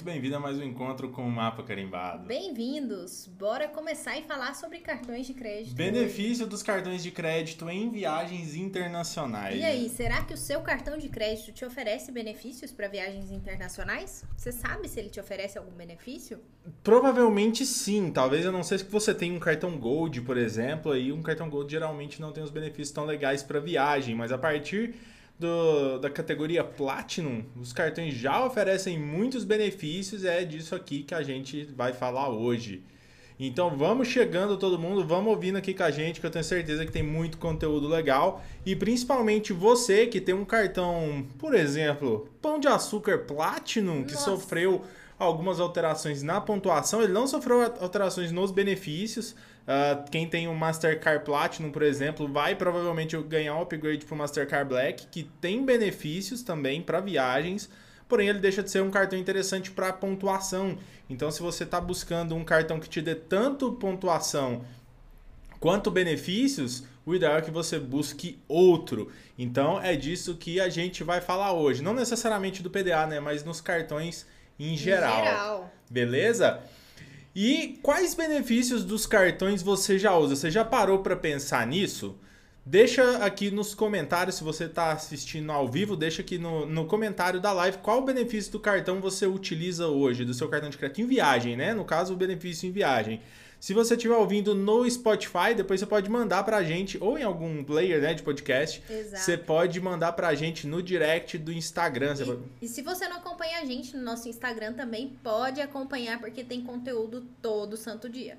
muito bem-vindo a mais um encontro com o Mapa Carimbado. Bem-vindos! Bora começar e falar sobre cartões de crédito. Benefício dos cartões de crédito em viagens internacionais. E aí, será que o seu cartão de crédito te oferece benefícios para viagens internacionais? Você sabe se ele te oferece algum benefício? Provavelmente sim. Talvez eu não sei se você tem um cartão Gold, por exemplo, aí um cartão Gold geralmente não tem os benefícios tão legais para viagem, mas a partir do, da categoria Platinum, os cartões já oferecem muitos benefícios, é disso aqui que a gente vai falar hoje. Então vamos chegando todo mundo, vamos ouvindo aqui com a gente, que eu tenho certeza que tem muito conteúdo legal. E principalmente você que tem um cartão, por exemplo, Pão de Açúcar Platinum, que Nossa. sofreu algumas alterações na pontuação, ele não sofreu alterações nos benefícios. Uh, quem tem um Mastercard Platinum, por exemplo, vai provavelmente ganhar um upgrade para o Mastercard Black, que tem benefícios também para viagens, porém ele deixa de ser um cartão interessante para pontuação. Então, se você está buscando um cartão que te dê tanto pontuação quanto benefícios, o ideal é que você busque outro. Então, é disso que a gente vai falar hoje. Não necessariamente do PDA, né? Mas nos cartões em geral. Em geral. Beleza? E quais benefícios dos cartões você já usa? Você já parou para pensar nisso? Deixa aqui nos comentários, se você está assistindo ao vivo, deixa aqui no, no comentário da live qual o benefício do cartão você utiliza hoje, do seu cartão de crédito em viagem, né? No caso, o benefício em viagem. Se você estiver ouvindo no Spotify, depois você pode mandar pra gente, ou em algum player né, de podcast, Exato. você pode mandar pra gente no direct do Instagram. E, pode... e se você não acompanha a gente no nosso Instagram, também pode acompanhar, porque tem conteúdo todo santo dia.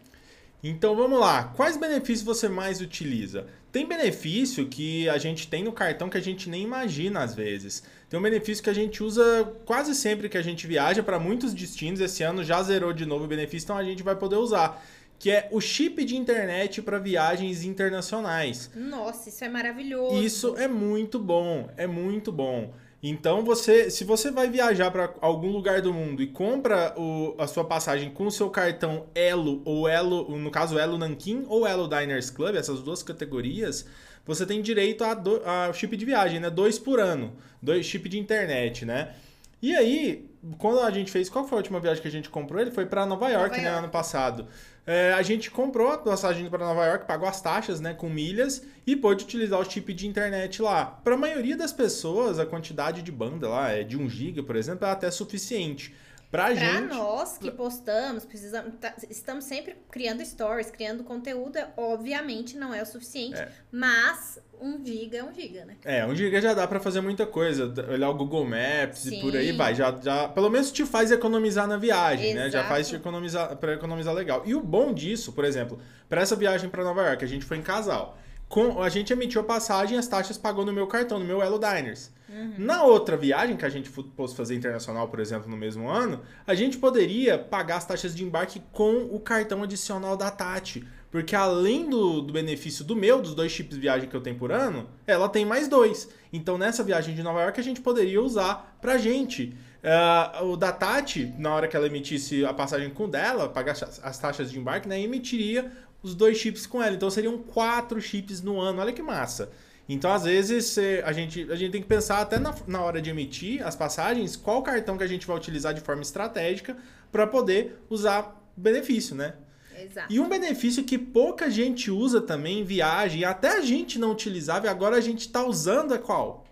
Então vamos lá, quais benefícios você mais utiliza? Tem benefício que a gente tem no cartão que a gente nem imagina às vezes. Tem um benefício que a gente usa quase sempre que a gente viaja para muitos destinos. Esse ano já zerou de novo o benefício, então a gente vai poder usar que é o chip de internet para viagens internacionais. Nossa, isso é maravilhoso. Isso é muito bom, é muito bom. Então você, se você vai viajar para algum lugar do mundo e compra o, a sua passagem com o seu cartão Elo ou Elo, no caso Elo Nankin ou Elo Diners Club, essas duas categorias, você tem direito a, do, a chip de viagem, né? Dois por ano, dois chip de internet, né? E aí, quando a gente fez, qual foi a última viagem que a gente comprou? Ele foi para Nova York, Nova né, York. ano passado. É, a gente comprou a passagem para Nova York, pagou as taxas, né, com milhas e pôde utilizar o chip de internet lá. Para a maioria das pessoas, a quantidade de banda lá é de 1 GB, por exemplo, é até suficiente. Pra, pra gente. nós que postamos, precisamos, tá, estamos sempre criando stories, criando conteúdo, obviamente não é o suficiente, é. mas um giga é um giga, né? É, um giga já dá para fazer muita coisa. Olhar o Google Maps Sim. e por aí vai. Já, já, pelo menos te faz economizar na viagem, Exato. né? Já faz te economizar para economizar legal. E o bom disso, por exemplo, para essa viagem para Nova York, a gente foi em casal. Com, a gente emitiu a passagem, as taxas pagou no meu cartão, no meu Elo Diners. Uhum. Na outra viagem que a gente fosse fazer internacional, por exemplo, no mesmo ano, a gente poderia pagar as taxas de embarque com o cartão adicional da Tati. Porque além do, do benefício do meu, dos dois chips de viagem que eu tenho por ano, ela tem mais dois. Então nessa viagem de Nova York a gente poderia usar pra gente. Uh, o da Tati, na hora que ela emitisse a passagem com dela, pagar as taxas de embarque, né, emitiria os dois chips com ela. Então seriam quatro chips no ano. Olha que massa. Então, às vezes, a gente, a gente tem que pensar até na, na hora de emitir as passagens, qual cartão que a gente vai utilizar de forma estratégica para poder usar benefício, né? Exato. E um benefício que pouca gente usa também em viagem, até a gente não utilizava e agora a gente está usando é qual?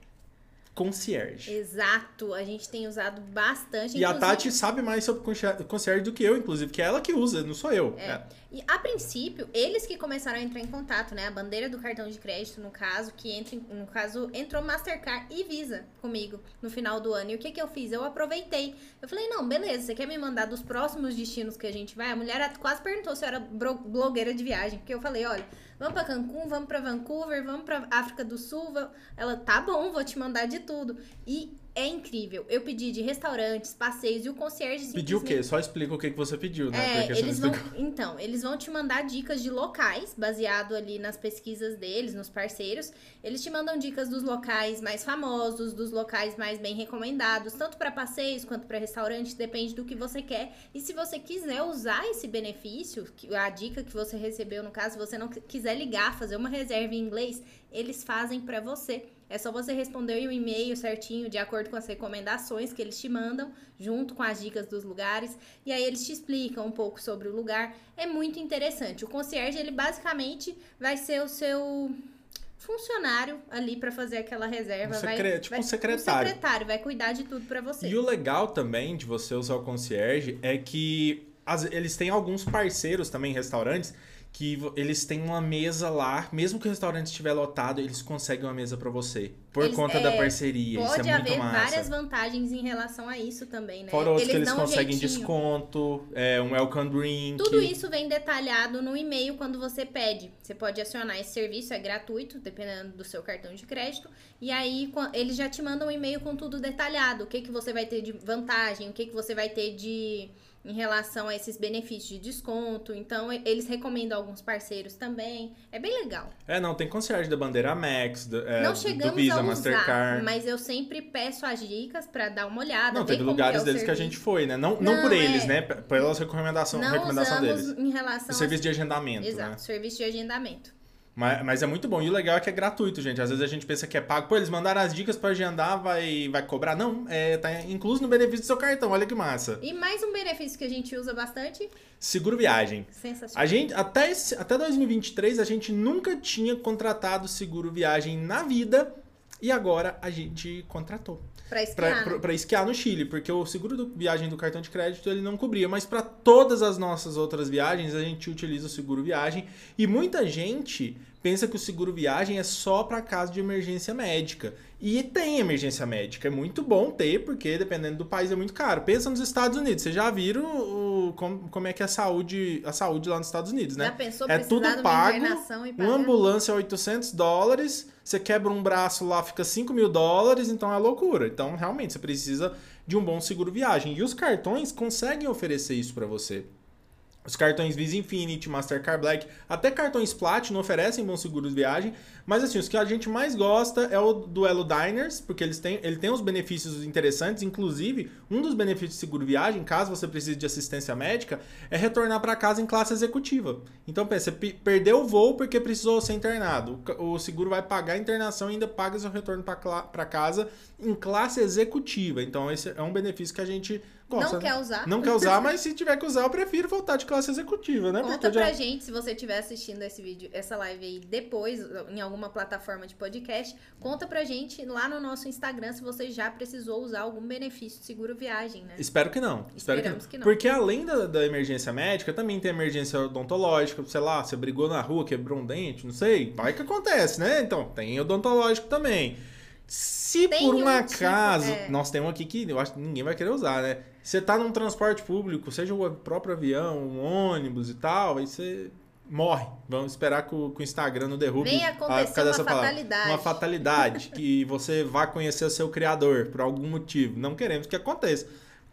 concierge. Exato, a gente tem usado bastante. E a Tati sabe mais sobre concierge do que eu, inclusive, que é ela que usa, não sou eu. É. É. E a princípio, eles que começaram a entrar em contato, né? A bandeira do cartão de crédito, no caso, que entra, no caso, entrou Mastercard e Visa comigo no final do ano. E o que que eu fiz? Eu aproveitei. Eu falei, não, beleza, você quer me mandar dos próximos destinos que a gente vai? A mulher quase perguntou se eu era blogueira de viagem, porque eu falei, olha Vamos para Cancún, vamos para Vancouver, vamos para África do Sul. Ela, tá bom, vou te mandar de tudo. E é incrível. Eu pedi de restaurantes, passeios e o concierge simplesmente... Pediu o quê? Só explica o que você pediu, né? É, eles vão... Então, eles vão te mandar dicas de locais, baseado ali nas pesquisas deles, nos parceiros. Eles te mandam dicas dos locais mais famosos, dos locais mais bem recomendados, tanto para passeios quanto para restaurantes, depende do que você quer. E se você quiser usar esse benefício, a dica que você recebeu no caso, se você não quiser ligar, fazer uma reserva em inglês, eles fazem para você É só você responder o e-mail certinho, de acordo com as recomendações que eles te mandam, junto com as dicas dos lugares. E aí eles te explicam um pouco sobre o lugar. É muito interessante. O concierge, ele basicamente vai ser o seu funcionário ali para fazer aquela reserva. Um vai, secre- tipo vai, um secretário. Um secretário, vai cuidar de tudo para você. E o legal também de você usar o concierge é que as- eles têm alguns parceiros também, restaurantes, que eles têm uma mesa lá, mesmo que o restaurante estiver lotado, eles conseguem uma mesa pra você. Por Eles- conta é, da parceria. Isso Pode é muito haver várias vantagens em relação a isso também, né? Fora outros que eles dão um conseguem desconto, é, um welcome drink. Tudo isso vem detalhado no e-mail quando você pede. Você pode acionar esse serviço, é gratuito, dependendo do seu cartão de crédito. E aí eles já te mandam um e-mail com tudo detalhado. O que, que você vai ter de vantagem, o que, que você vai ter de em relação a esses benefícios de desconto. Então, eles recomendam alguns parceiros também. É bem legal. É, não, tem concierge da Bandeira Max, do, é, não chegamos do Visa, a usar, Mastercard. mas eu sempre peço as dicas pra dar uma olhada. Não, teve lugares é deles que a serviço. gente foi, né? Não, não, Não, por eles, é. né? P- Pelas recomendação, Não recomendação deles. em relação O a serviço de agendamento, Exato, né? serviço de agendamento. Mas, mas é muito bom. E o legal é que é gratuito, gente. Às vezes a gente pensa que é pago. Pô, eles mandaram as dicas pra agendar, vai, vai cobrar. Não, é, tá incluso no benefício do seu cartão. Olha que massa. E mais um benefício que a gente usa bastante, Seguro viagem. sensacional. A gente, até, esse- até 2023, a gente nunca tinha contratado seguro viagem na vida. E agora a gente contratou. Pra Pra, esquiar, pra, né? pra esquiar no Chile, porque o seguro do viagem do cartão de crédito ele não cobria, mas para todas as nossas outras viagens a gente utiliza o seguro viagem e muita gente pensa que o seguro viagem é só para caso de emergência médica. E tem emergência médica, é muito bom ter, porque dependendo do país é muito caro. Pensa nos Estados Unidos, vocês já viram o, como, como é que é a saúde, a saúde lá nos Estados Unidos, né? Já pensou É tudo pago, Uma ambulância é 800 dólares, você quebra um braço lá, fica 5 mil dólares, então é loucura. Então, realmente, você precisa de um bom seguro viagem. E os cartões conseguem oferecer isso para você. Os cartões Visa Infinity, Mastercard Black, até cartões Platinum oferecem bons seguros de viagem, mas assim, os que a gente mais gosta é o Duelo Diners, porque eles têm, ele tem uns benefícios interessantes, inclusive, um dos benefícios de seguro viagem, caso você precise de assistência médica, é retornar para casa em classe executiva. Então, pensa, você pe- perdeu o voo porque precisou ser internado. O O seguro vai pagar a internação e ainda paga seu retorno para casa em classe executiva. Então, esse é um benefício que a gente gosta. Não né? quer usar? Não quer usar, mas se tiver que usar, eu prefiro voltar de classe executiva, né? Conta Porque eu já- pra gente, se você estiver assistindo esse vídeo, essa live aí depois, em alguma plataforma de podcast, conta pra gente lá no nosso Instagram se você já precisou usar algum benefício de seguro viagem, né? Espero que não. Espero que não. Esperamos que não. Porque além da, da emergência médica, também tem emergência odontológica, sei lá, você brigou na rua, quebrou um dente, não sei. Vai que acontece, né? Então, tem odontológico também. Se Tem por um um acaso. tipo, é. Nós temos um aqui que eu acho que ninguém vai querer usar, né? Você tá num transporte público, seja o próprio avião, um ônibus e tal, aí você morre. Vamos esperar que o, que o Instagram não derrube. Vem a- acontecer causa uma palavra. fatalidade. Uma fatalidade. que você vá conhecer o seu criador por algum motivo. Não queremos que aconteça.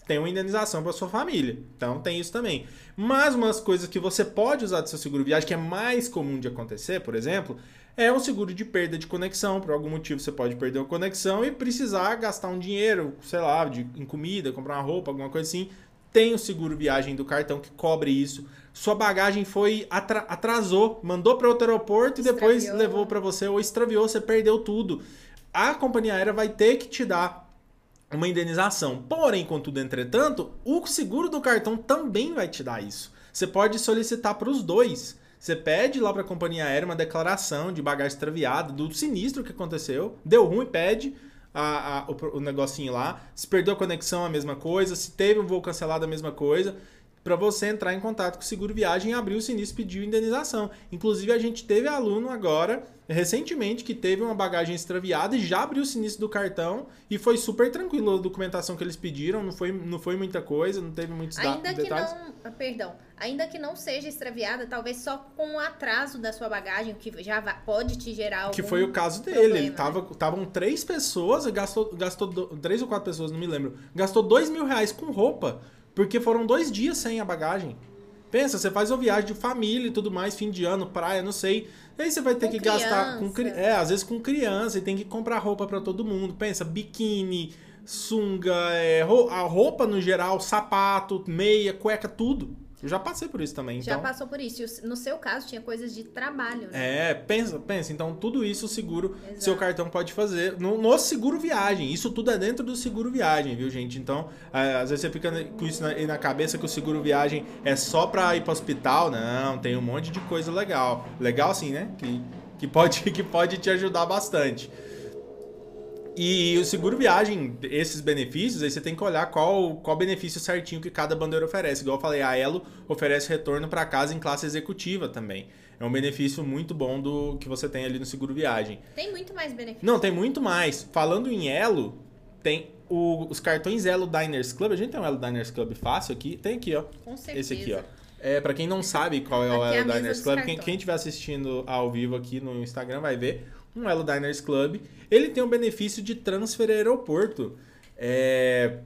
Tem uma indenização para sua família. Então tem isso também. Mas umas coisas que você pode usar do seu seguro viagem, que é mais comum de acontecer, por exemplo, é um seguro de perda de conexão. Por algum motivo você pode perder a conexão e precisar gastar um dinheiro, sei lá, de, em comida, comprar uma roupa, alguma coisa assim. Tem o seguro viagem do cartão que cobre isso. Sua bagagem foi atra- atrasou, mandou para outro aeroporto e depois Extraviou. levou para você ou extraviou, você perdeu tudo. A companhia aérea vai ter que te dar uma indenização. Porém, contudo, entretanto, o seguro do cartão também vai te dar isso. Você pode solicitar para os dois. Você pede lá para a companhia aérea uma declaração de bagagem extraviada, do sinistro que aconteceu, deu ruim, pede a- a- o, o negocinho lá. Se perdeu a conexão, a mesma coisa. Se teve um voo cancelado, a mesma coisa. Para você entrar em contato com o seguro viagem, abrir o sinistro e pedir indenização. Inclusive, a gente teve aluno agora, recentemente, que teve uma bagagem extraviada e já abriu o sinistro do cartão e foi super tranquilo a documentação que eles pediram. Não foi, não foi muita coisa, não teve muitos da- Ainda que detalhes. não, ah, perdão, ainda que não seja extraviada, talvez só com o atraso da sua bagagem, que já pode te gerar algum Que foi o caso dele. problema, Ele né? tava, estavam três pessoas, gastou, gastou três ou quatro pessoas, não me lembro. Gastou dois mil reais com roupa, porque foram dois dias sem a bagagem. Pensa, você faz uma viagem de família e tudo mais, fim de ano, praia, não sei. Aí você vai ter Com que gastar com criança. é, às vezes com criança, e tem que comprar roupa pra todo mundo. Pensa, biquíni, sunga, é, a roupa no geral, sapato, meia, cueca, tudo. Eu já passei por isso também. Já então... passou por isso. No seu caso, tinha coisas de trabalho, né? É, pensa, pensa. Então, tudo isso o seguro, Exato. seu cartão pode fazer no, no seguro viagem. Isso tudo é dentro do seguro viagem, viu, gente? Então, às vezes você fica com isso na, na cabeça que o seguro viagem é só pra ir pro hospital. Não, tem um monte de coisa legal. Legal assim, né? Que, que, pode, que pode te ajudar bastante. E o seguro viagem, esses benefícios, aí você tem que olhar qual, qual benefício certinho que cada bandeira oferece. Igual eu falei, a Elo oferece retorno para casa em classe executiva também. É um benefício muito bom do que você tem ali no seguro viagem. Tem muito mais benefício. Não, tem muito mais. Falando em Elo, tem o- os cartões Elo Diners Club. A gente tem um Elo Diners Club fácil aqui. Tem aqui, ó. Com certeza. Esse aqui, ó. É, para quem não sabe qual é o Aqui é Elo Diners Club, quem, quem estiver assistindo ao vivo aqui no Instagram vai ver um Elo Diners Club. Ele tem um benefício de transfer aeroporto. É,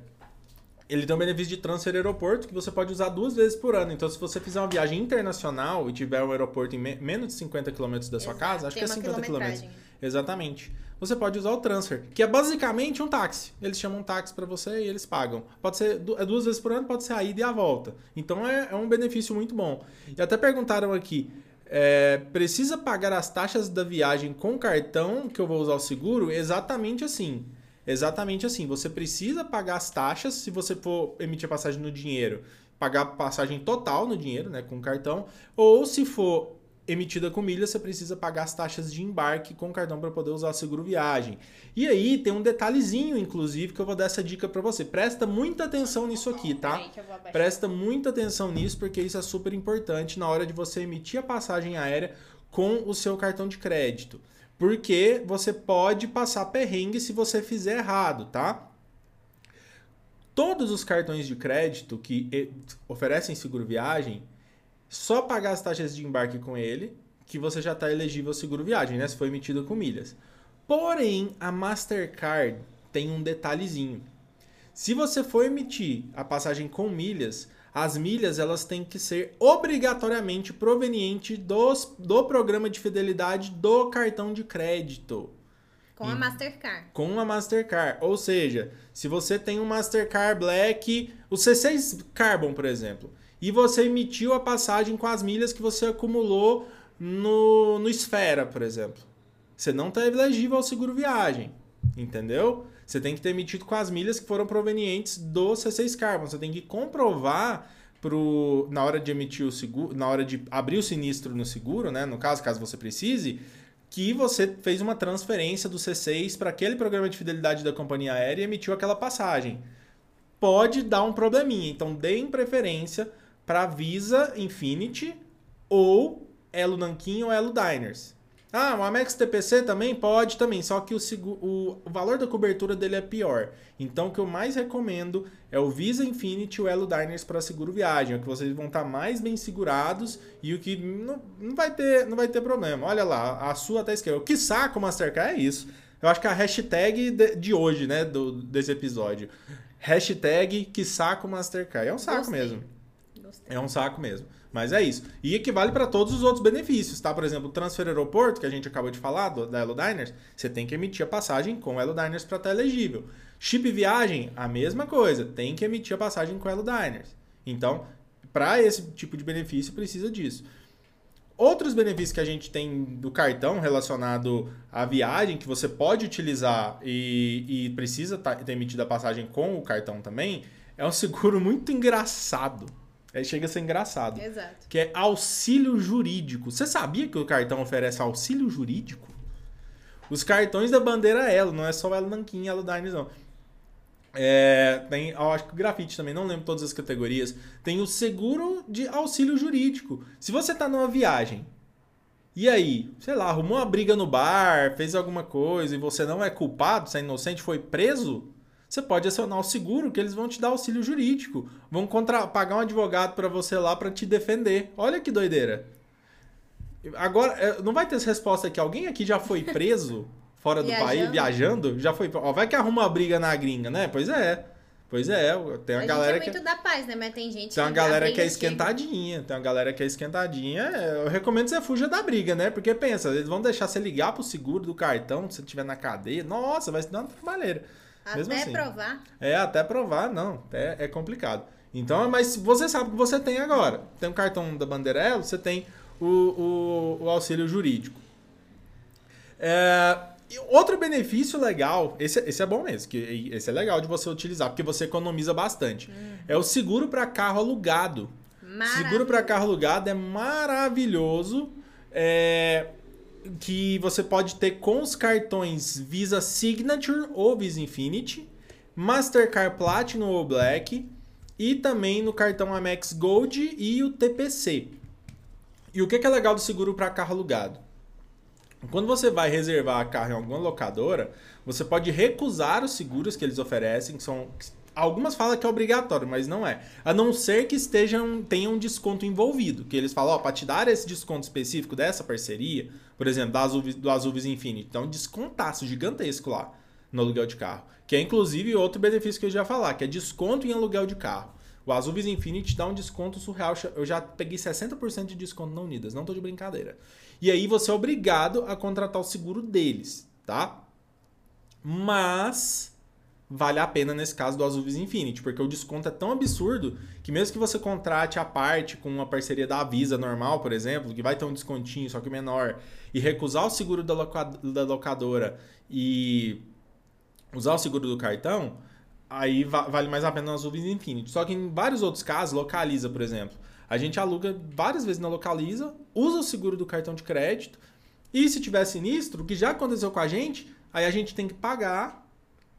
Ele tem um benefício de transfer aeroporto que você pode usar duas vezes por ano. Então, se você fizer uma viagem internacional e tiver um aeroporto em me- menos de 50 km da sua Exato, casa, acho tem que é uma 50 km. Exatamente. Você pode usar o transfer, que é basicamente um táxi. Eles chamam um táxi para você e eles pagam. Pode ser é duas vezes por ano, pode ser a ida e a volta. Então é, é um benefício muito bom. E até perguntaram aqui: é, precisa pagar as taxas da viagem com cartão que eu vou usar o seguro? Exatamente assim. Exatamente assim. Você precisa pagar as taxas se você for emitir a passagem no dinheiro, pagar a passagem total no dinheiro, né, com cartão, ou se for emitida com milhas, você precisa pagar as taxas de embarque com cartão para poder usar o seguro viagem. E aí tem um detalhezinho, inclusive, que eu vou dar essa dica para você. Presta muita atenção nisso aqui, tá? Presta muita atenção nisso, porque isso é super importante na hora de você emitir a passagem aérea com o seu cartão de crédito. Porque você pode passar perrengue se você fizer errado, tá? Todos os cartões de crédito que oferecem seguro viagem, só pagar as taxas de embarque com ele, que você já está elegível ao seguro viagem, né? Se for emitido com milhas. Porém, a Mastercard tem um detalhezinho. Se você for emitir a passagem com milhas, as milhas elas têm que ser obrigatoriamente proveniente dos, do programa de fidelidade do cartão de crédito Com a Mastercard. com a Mastercard. Ou seja, se você tem um Mastercard Black, o C6 Carbon, por exemplo, e você emitiu a passagem com as milhas que você acumulou no, no Esfera, por exemplo, você não está elegível ao seguro viagem, entendeu? Você tem que ter emitido com as milhas que foram provenientes do C6 Carbon. Você tem que comprovar pro, na hora de emitir o seguro, na hora de abrir o sinistro no seguro, né? No caso, caso você precise, que você fez uma transferência do C6 para aquele programa de fidelidade da companhia aérea e emitiu aquela passagem. Pode dar um probleminha, então deem preferência para Visa Infinity ou Elo Nankin ou Elo Diners. Ah, o Amex TPC também pode também, só que o, o- o valor da cobertura dele é pior. Então o que eu mais recomendo é o Visa Infinity e o Elo Diners para seguro viagem, é o que vocês vão estar mais bem segurados e o que não, não, vai, ter, não vai ter problema. Olha lá, a sua tá esquerda. O que saco Mastercard é isso. Eu acho que a hashtag de, de hoje, né, do, desse episódio. Hashtag que saco Mastercard. É um saco Gostei. mesmo. Gostei. É um saco mesmo. Mas é isso. E equivale para todos os outros benefícios, tá? Por exemplo, o transfer aeroporto, que a gente acabou de falar, do, da Elo Diners, você tem que emitir a passagem com o Elo Diners para estar elegível. Chip viagem, a mesma coisa. Tem que emitir a passagem com o Elo Diners. Então, para esse tipo de benefício, precisa disso. Outros benefícios que a gente tem do cartão relacionado à viagem, que você pode utilizar e, e precisa tá- ter emitido a passagem com o cartão também, é um seguro muito engraçado. É, chega a ser engraçado. Exato. Que é auxílio jurídico. Você sabia que o cartão oferece auxílio jurídico? Os cartões da bandeira Elo, não é só o Elo e Elo Diners, não. É, tem, eu acho que o grafite também, não lembro todas as categorias. Tem o seguro de auxílio jurídico. Se você tá numa viagem e aí, sei lá, arrumou uma briga no bar, fez alguma coisa e você não é culpado, você é inocente, foi preso, você pode acionar o seguro que eles vão te dar auxílio jurídico. Vão contra pagar um advogado pra você lá pra te defender. Olha que doideira. Agora, eh, não vai ter essa resposta aqui. Alguém aqui já foi preso fora do Viajando. país, viajando? Já foi. Ó, vai que arruma uma briga na gringa, né? Pois é. Pois é. Tem uma a galera gente que. é muito da paz, né? Mas tem gente Tem uma que galera que é esquentadinha, tem uma galera que é esquentadinha. é, Eu recomendo que você fuja da briga, né? Porque pensa, eles vão deixar você ligar pro seguro do cartão se você estiver na cadeia. Nossa, vai se dar uma trabalheira. Mesmo Até assim. provar. É, até provar, não. É, é complicado. Então, mas você sabe que você tem agora. Tem um cartão da Bandeirela, você tem o, o, o auxílio jurídico. É, outro benefício legal, esse, esse é bom mesmo, que esse é legal de você utilizar, porque você economiza bastante. Uhum. É o seguro para carro alugado. Seguro para carro alugado é maravilhoso. É, que você pode ter com os cartões Visa Signature ou Visa Infinity, Mastercard Platinum ou Black e também no cartão Amex Gold e o TPC. E o que é legal do seguro para carro alugado? Quando você vai reservar carro em alguma locadora, você pode recusar os seguros que eles oferecem, que são algumas falam que é obrigatório, mas não é. A não ser que estejam tenham um desconto envolvido, que eles falam, ó, para te dar esse desconto específico dessa parceria, por exemplo, da Azul, do Azul Infinity, então descontaço gigantesco lá no aluguel de carro, que é inclusive outro benefício que eu já ia falar, que é desconto em aluguel de carro. O Azul Infinity dá um desconto surreal. Eu já peguei 60% de desconto na Unidas, não tô de brincadeira. E aí você é obrigado a contratar o seguro deles, tá? Mas vale a pena nesse caso do Azul Infinity, porque o desconto é tão absurdo que mesmo que você contrate a parte com uma parceria da Visa normal, por exemplo, que vai ter um descontinho, só que menor, e recusar o seguro da, locadora e usar o seguro do cartão, aí vale mais a pena no Azul Infinity. Só que em vários outros casos, localiza, por exemplo, a gente aluga várias vezes na Localiza, usa o seguro do cartão de crédito e se tiver sinistro, o que já aconteceu com a gente, aí a gente tem que pagar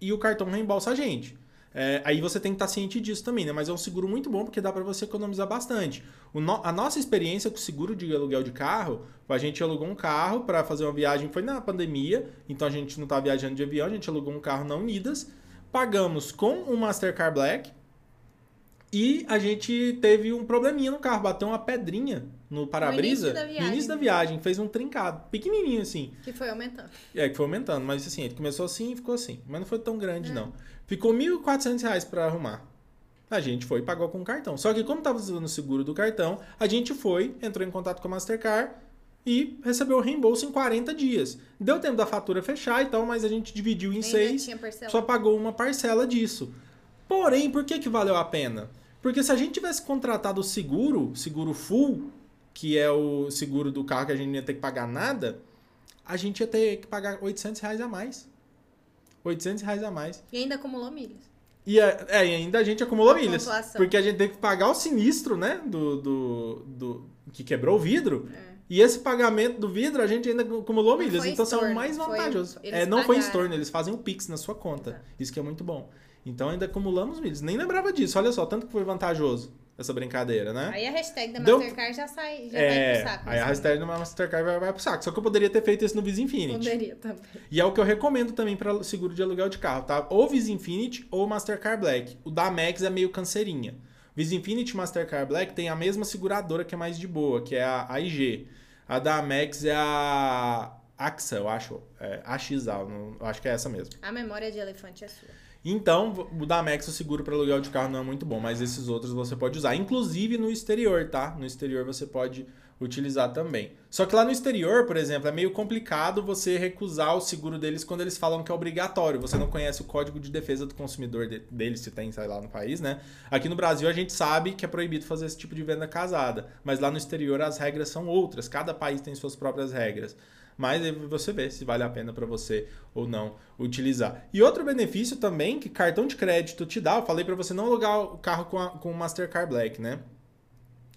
e o cartão reembolsa a gente. É, aí você tem que estar ciente disso também, né? Mas é um seguro muito bom porque dá para você economizar bastante. No, a nossa experiência com o seguro de aluguel de carro, a gente alugou um carro para fazer uma viagem, foi na pandemia, então a gente não estava viajando de avião, a gente alugou um carro na Unidas, pagamos com o Mastercard Black, e a gente teve um probleminha no carro, bateu uma pedrinha no para-brisa. No, no, início da viagem, fez um trincado, pequenininho assim. Que foi aumentando. É, que foi aumentando, mas assim, ele começou assim e ficou assim. Mas não foi tão grande, é. não. Ficou R$ 1.400 para arrumar. A gente foi e pagou com o cartão. Só que como estava usando o seguro do cartão, a gente foi, entrou em contato com a Mastercard e recebeu o reembolso em 40 dias. Deu tempo da fatura fechar e tal, mas a gente dividiu em Ainda seis, só pagou uma parcela disso. Porém, por que, que valeu a pena? Porque se a gente tivesse contratado o seguro, seguro full, que é o seguro do carro que a gente não ia ter que pagar nada, a gente ia ter que pagar 800 reais a mais. 800 reais a mais. E ainda acumulou milhas. E, é, é, e ainda a gente acumulou a milhas. Pontuação. Porque a gente tem que pagar o sinistro, né? Do, do, do que quebrou o vidro. É. E esse pagamento do vidro a gente ainda acumulou não milhas. Então estorno, são mais vantajosos. É, não pagaram. foi estorno, eles fazem o Pix na sua conta. Tá. Isso que é muito bom. Então ainda acumulamos milhas. Nem lembrava disso. Olha só, tanto que foi vantajoso essa brincadeira, né? Aí a hashtag da Mastercard Deu... já sai, já é, vai pro saco. Aí a hashtag da Mastercard vai, vai pro saco. Só que eu poderia ter feito isso no Visa Infinity. Poderia também. E é o que eu recomendo também para seguro de aluguel de carro, tá? Ou Visa Infinity ou Mastercard Black. O da Max é meio canseirinha. Visa Infinity e Mastercard Black tem a mesma seguradora que é mais de boa, que é a AIG. A da Max é a AXA, eu acho. É, AXA, eu acho que é essa mesmo. A memória de elefante é sua. Então, o da Amex, o seguro para aluguel de carro não é muito bom, mas esses outros você pode usar. Inclusive no exterior, tá? No exterior você pode utilizar também. Só que lá no exterior, por exemplo, é meio complicado você recusar o seguro deles quando eles falam que é obrigatório. Você não conhece o código de defesa do consumidor de, deles, se tem, sei lá, no país, né? Aqui no Brasil a gente sabe que é proibido fazer esse tipo de venda casada, mas lá no exterior as regras são outras. Cada país tem suas próprias regras mas aí você vê se vale a pena para você ou não utilizar. E outro benefício também que cartão de crédito te dá, eu falei para você não alugar o carro com, a, com o Mastercard Black, né?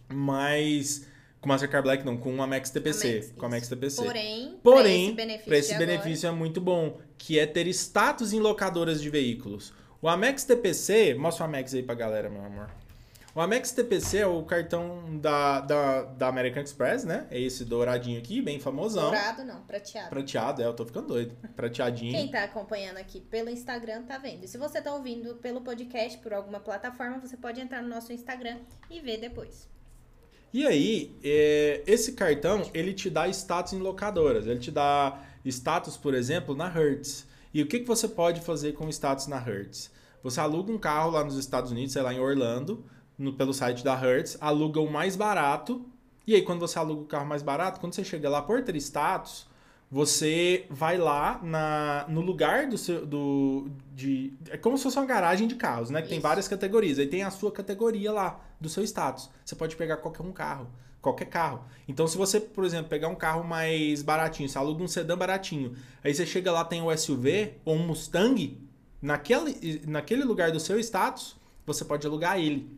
Mas com o Mastercard Black não, com o Amex TPC, Amex, com o Amex TPC. Porém, Porém, para esse benefício, esse benefício é muito bom, que é ter status em locadoras de veículos. O Amex TPC, mostra o Amex aí pra galera, meu amor. O Amex TPC é o cartão da, da, da American Express, né? É esse douradinho aqui, bem famosão. Dourado não, prateado. Prateado, é, eu tô ficando doido. Prateadinho. Quem tá acompanhando aqui pelo Instagram tá vendo. E se você tá ouvindo pelo podcast, por alguma plataforma, você pode entrar no nosso Instagram e ver depois. E aí, é, esse cartão, ele te dá status em locadoras. Ele te dá status, por exemplo, na Hertz. E o que, que você pode fazer com status na Hertz? Você aluga um carro lá nos Estados Unidos, sei lá, em Orlando, no, pelo site da Hertz, aluga o mais barato. E aí, quando você aluga o carro mais barato, quando você chega lá por ter status, você vai lá na, no lugar do seu. Do, de, é como se fosse uma garagem de carros, né? Que tem várias categorias. Aí tem a sua categoria lá, do seu status. Você pode pegar qualquer um carro. Qualquer carro. Então, se você, por exemplo, pegar um carro mais baratinho, você aluga um sedã baratinho, aí você chega lá, tem o SUV ou um Mustang, naquele, naquele lugar do seu status, você pode alugar ele.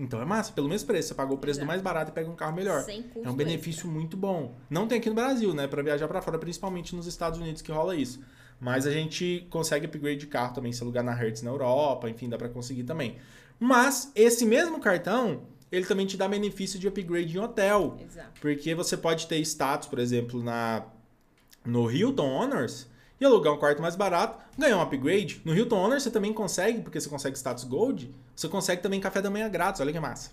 Então é massa, pelo mesmo preço. Você pagou o preço do Exato. mais barato e pega um carro melhor. Sem custo É um benefício muito bom. Não tem aqui no Brasil, né? Pra viajar pra fora, principalmente nos Estados Unidos que rola isso. Mas a gente consegue upgrade de carro também, se alugar na Hertz na Europa, enfim, dá pra conseguir também. Mas esse mesmo cartão, ele também te dá benefício de upgrade em hotel. Exato. Porque você pode ter status, por exemplo, na no Hilton Honors e alugar um quarto mais barato, ganhar um upgrade. No Hilton Honors você também consegue, porque você consegue status Gold, você consegue também café da manhã grátis. Olha que massa.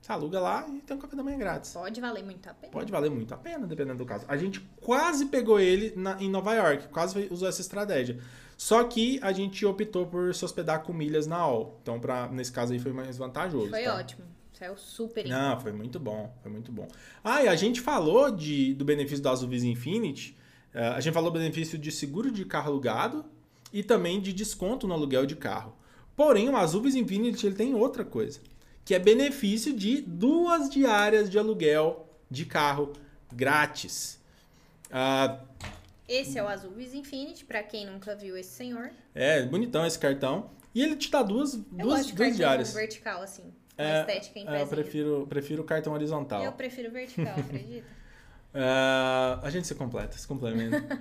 Você aluga lá e tem um café da manhã grátis. Pode valer muito a pena. Pode valer muito a pena, dependendo do caso. A gente quase pegou ele na- em Nova York, quase usou essa estratégia. Só que a gente optou por se hospedar com milhas na AOL. Então, pra, nesse caso aí foi mais vantajoso. Foi tá? ótimo. Saiu super Não, foi muito bom, foi muito bom. Ah, e a gente falou de, do benefício da Azul Visa Infinity. Eh, a gente falou benefício de seguro de carro alugado e também de desconto no aluguel de carro. Porém, o Azul Visa Infinity ele tem outra coisa, que é benefício de duas diárias de aluguel de carro grátis. Ah, Esse é o Azul Visa Infinity, pra quem nunca viu esse senhor. é bonitão esse cartão. E ele te dá duas, Eu duas, gosto de duas diárias. vertical, assim. É, estética em É, eu prefiro, prefiro o cartão horizontal. Eu prefiro vertical, acredita? Ah, a gente se completa, se complementa.